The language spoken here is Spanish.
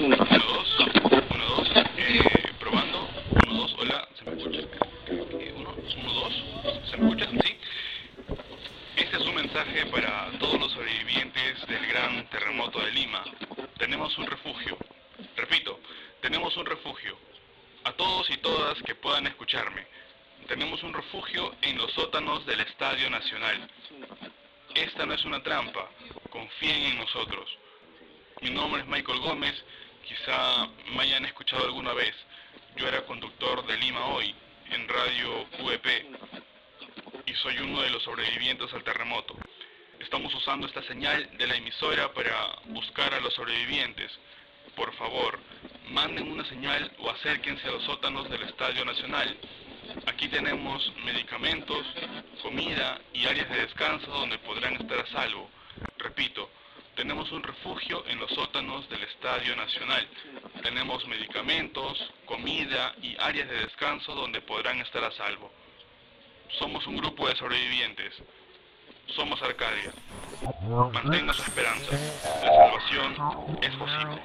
2, 1, 2, 1, 2, eh, probando, 1, 2, hola, ¿se me escucha? 1, 1, 2, ¿se me escucha? Sí. Este es un mensaje para todos los sobrevivientes del gran terremoto de Lima. Tenemos un refugio. Repito, tenemos un refugio. A todos y todas que puedan escucharme. Tenemos un refugio en los sótanos del Estadio Nacional. Esta no es una trampa. Confíen en nosotros. Mi nombre es Michael Gómez. Quizá me hayan escuchado alguna vez. Yo era conductor de Lima Hoy en Radio QEP y soy uno de los sobrevivientes al terremoto. Estamos usando esta señal de la emisora para buscar a los sobrevivientes. Por favor, manden una señal o acérquense a los sótanos del Estadio Nacional. Aquí tenemos medicamentos, comida y áreas de descanso donde podrán estar a salvo. Repito, tenemos un refugio en los sótanos del Estadio Nacional. Tenemos medicamentos, comida y áreas de descanso donde podrán estar a salvo. Somos un grupo de sobrevivientes. Somos Arcadia. Mantenga su esperanza. La salvación es posible.